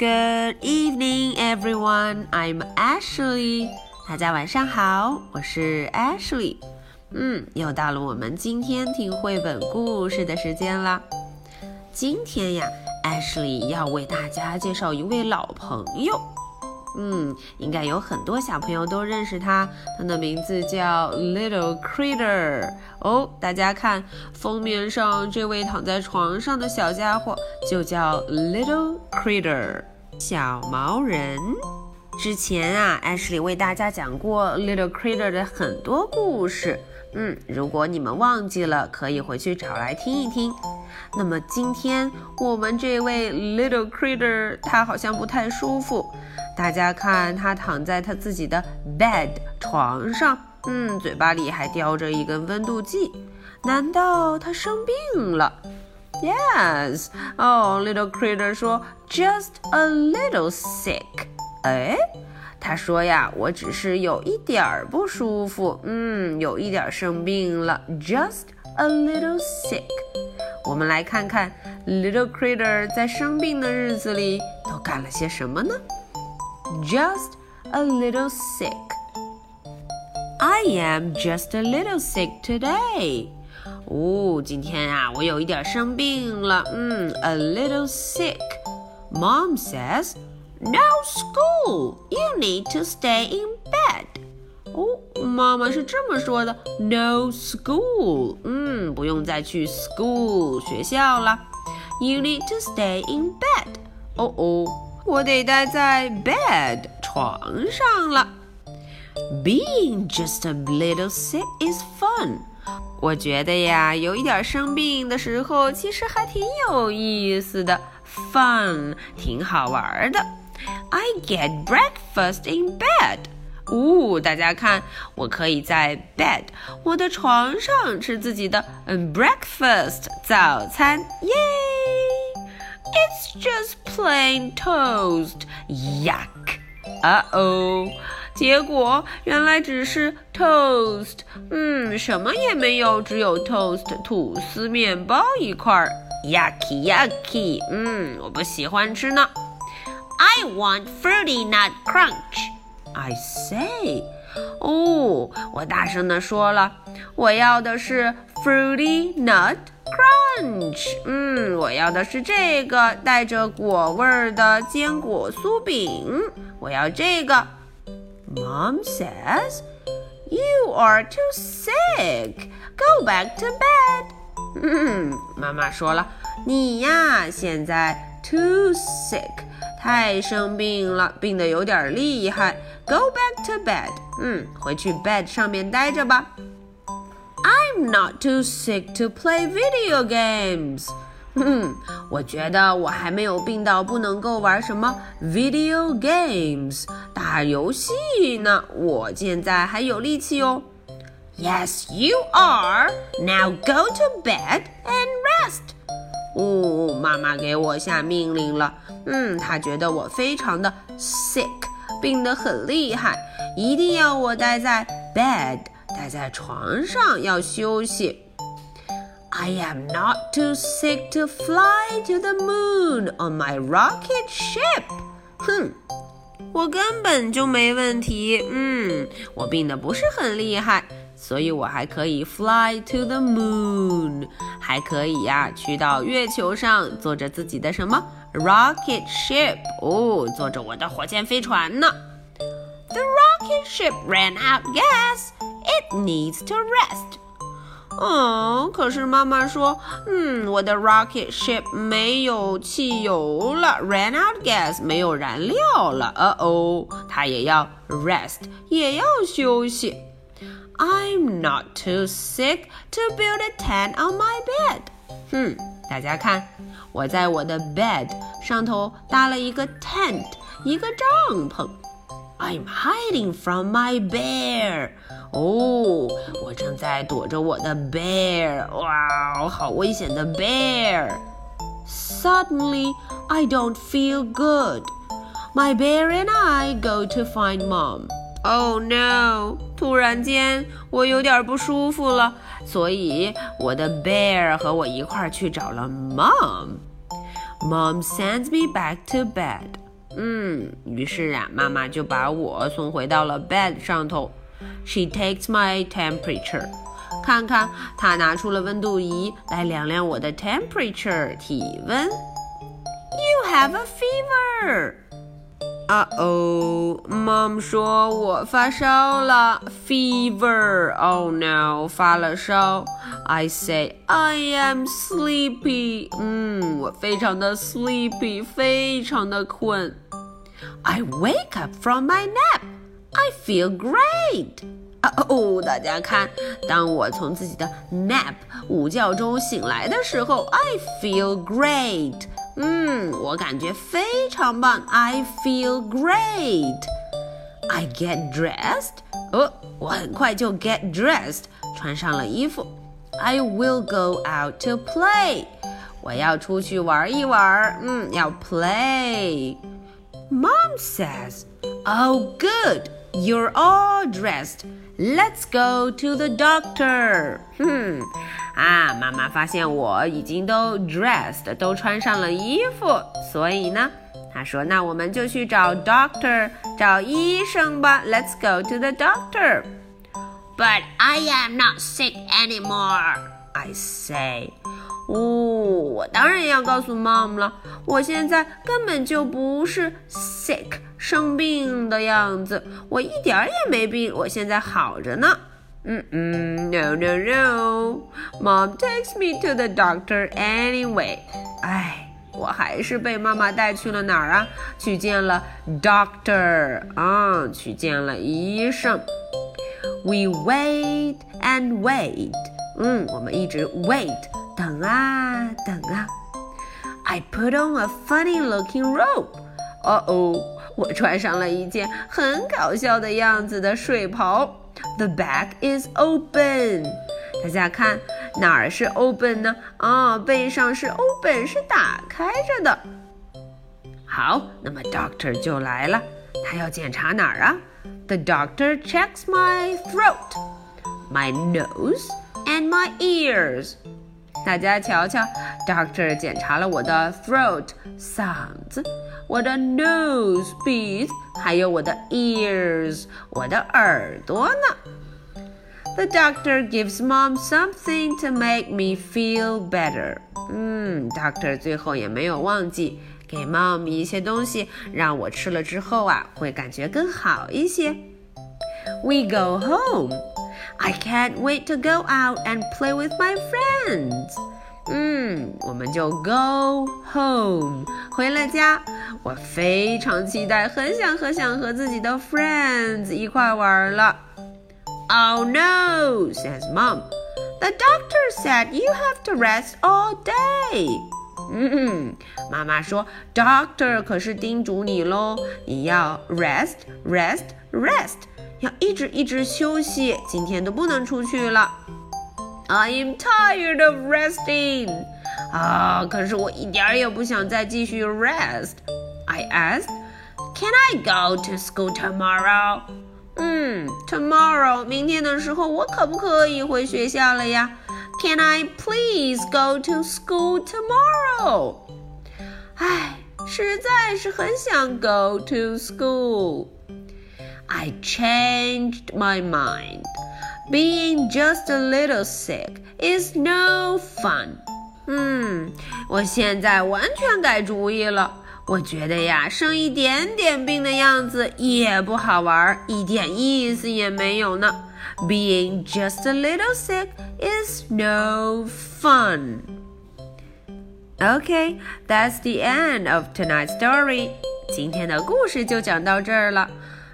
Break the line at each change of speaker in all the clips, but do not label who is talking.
Good evening, everyone. I'm Ashley. 大家晚上好，我是 Ashley。嗯，又到了我们今天听绘本故事的时间啦。今天呀，Ashley 要为大家介绍一位老朋友。嗯，应该有很多小朋友都认识他，他的名字叫 Little Critter。哦，大家看封面上这位躺在床上的小家伙，就叫 Little Critter，小毛人。之前啊，艾什里为大家讲过 Little Critter 的很多故事。嗯，如果你们忘记了，可以回去找来听一听。那么今天我们这位 Little Critter，他好像不太舒服。大家看，他躺在他自己的 bed 床上，嗯，嘴巴里还叼着一根温度计。难道他生病了 ？Yes，哦，Little Critter 说，just a little sick。哎，他说呀，我只是有一点儿不舒服，嗯，有一点生病了，just a little sick。我们来看看 Little Critter 在生病的日子里都干了些什么呢？just a little sick. I am just a little sick today. 哦，今天啊，我有一点生病了。嗯，a little sick. Mom says, "No school. You need to stay in bed." 哦，妈妈是这么说的。No school. 嗯，不用再去 school 学校了。You need to stay in bed. 哦哦。我得待在 bed 床上了。Being just a little sick is fun。 我觉得呀，有一点生病的时候，其实还挺有意思的，fun，挺好玩的。I get breakfast in bed。呜，大家看，我可以在 bed 我的床上吃自己的嗯 breakfast 早餐，耶！It's just plain toast. Yuck. Uh oh. 结果原来只是 toast，嗯，什么也没有，只有 toast 吐司面包一块儿。Yucky yucky，嗯，我不喜欢吃呢。I want fruity nut crunch. I say，哦，我大声的说了，我要的是 fruity nut。Crunch，嗯，我要的是这个带着果味儿的坚果酥饼。我要这个。Mom says you are too sick. Go back to bed. 嗯，妈妈说了，你呀现在 too sick，太生病了，病得有点厉害。Go back to bed. 嗯，回去 bed 上面待着吧。I'm not too sick to play video games。 嗯，我觉得我还没有病到不能够玩什么 video games 打游戏呢。我现在还有力气哦。Yes, you are. Now go to bed and rest. 哦，妈妈给我下命令了。嗯，她觉得我非常的 sick，病得很厉害，一定要我待在 bed。待在床上要休息。I am not too sick to fly to the moon on my rocket ship。哼，我根本就没问题。嗯，我病得不是很厉害，所以我还可以 fly to the moon，还可以呀，去到月球上，坐着自己的什么 rocket ship？哦，坐着我的火箭飞船呢。The rocket ship ran out gas. It needs to rest. 哦，可是妈妈说，嗯，我的 rocket ship 没有汽油了，ran out gas，没有燃料了。呃哦，它也要 rest，也要休息。I'm not too sick to build a tent on my bed. 哼，大家看，我在我的 bed 上头搭了一个 tent，一个帐篷。I'm hiding from my bear. 哦，我正在躲着我的 bear。哇，好危险的 bear。Suddenly, I don't feel good. My bear and I go to find mom. Oh no！突然间，我有点不舒服了，所以我的 bear 和我一块儿去找了 mom。Mom sends me back to bed. 嗯，于是啊，妈妈就把我送回到了 bed 上头。She takes my temperature。看看，她拿出了温度仪来量量我的 temperature 体温。You have a fever。啊哦，Mom 说我发烧了，fever。Oh no，发了烧。I say I am sleepy。嗯，我非常的 sleepy，非常的困。I wake up from my nap. I feel great. 哦，大家看，当我从自己的 nap 午觉中醒来的时候，I feel great。嗯，我感觉非常棒。I feel great. I get dressed. 哦，我很快就 get dressed，穿上了衣服。I will go out to play. 我要出去玩一玩。嗯，要 play。Mom says, "Oh, good. You're all dressed. Let's go to the doctor." 哼，啊，妈妈发现我已经都 dressed，都穿上了衣服，所以呢，她说：“那我们就去找 doctor，找医生吧。Let's go to the doctor." But I am not sick anymore. I say. 哦，我当然要告诉 mom 了，我现在根本就不是 sick 生病的样子，我一点儿也没病，我现在好着呢。嗯嗯，no no no，mom takes me to the doctor anyway。哎，我还是被妈妈带去了哪儿啊？去见了 doctor 啊，去见了医生。We wait and wait，嗯，我们一直 wait。 等啊等啊！I put on a funny-looking robe。哦哦，我穿上了一件很搞笑的样子的睡袍。The back is open。大家看哪儿是 open 呢？啊，背上是 open，是打开着的。好，那么 doctor 就来了，他要检查哪儿啊？The doctor checks my throat, my nose, and my ears. 大家瞧瞧，Doctor 检查了我的 throat 嗓子，我的 nose 鼻子，还有我的 ears 我的耳朵呢。The doctor gives mom something to make me feel better。嗯，Doctor 最后也没有忘记给 mom 一些东西，让我吃了之后啊，会感觉更好一些。We go home. I can't wait to go out and play with my friends. 嗯，我们就 go home 回了家。我非常期待，很想和想和自己的 friends 一块玩了。Oh no, says mom. The doctor said you have to rest all day. 嗯，妈妈说，doctor 可是叮嘱你喽，你要 rest, rest, rest。 要一直一直休息，今天都不能出去了。I am tired of resting。啊，可是我一点儿也不想再继续 rest。I asked, Can I go to school tomorrow？嗯，tomorrow 明天的时候，我可不可以回学校了呀？Can I please go to school tomorrow？唉，实在是很想 go to school。 I changed my mind. Being just a little sick is no fun. 嗯，我现在完全改主意了。我觉得呀，生一点点病的样子也不好玩，一点意思也没有呢。Being just a little sick is no fun. Okay, that's the end of tonight's story. 今天的故事就讲到这儿了。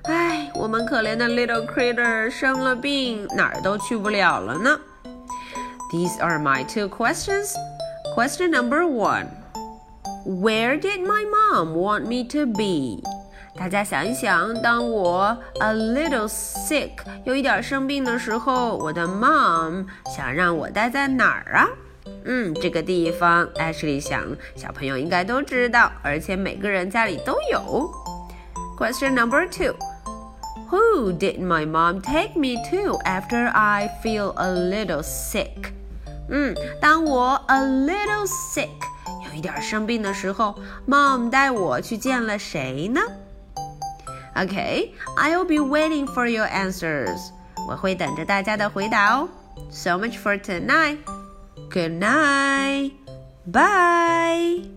唉，我们可怜的 little critter 生了病，哪儿都去不了了呢。These are my two questions. Question number one: Where did my mom want me to be? 大家想一想，当我 a little sick 有一点生病的时候，我的 mom 想让我待在哪儿啊？嗯，这个地方，Ashley 想小朋友应该都知道，而且每个人家里都有。Question number two. Who did my mom take me to after I feel a little sick？嗯，当我 a little sick 有 一点生病的时候，Mom 带我去见了谁呢？Okay, I'll be waiting for your answers. 我会等着大家的回答哦。So much for tonight. Good night. Bye.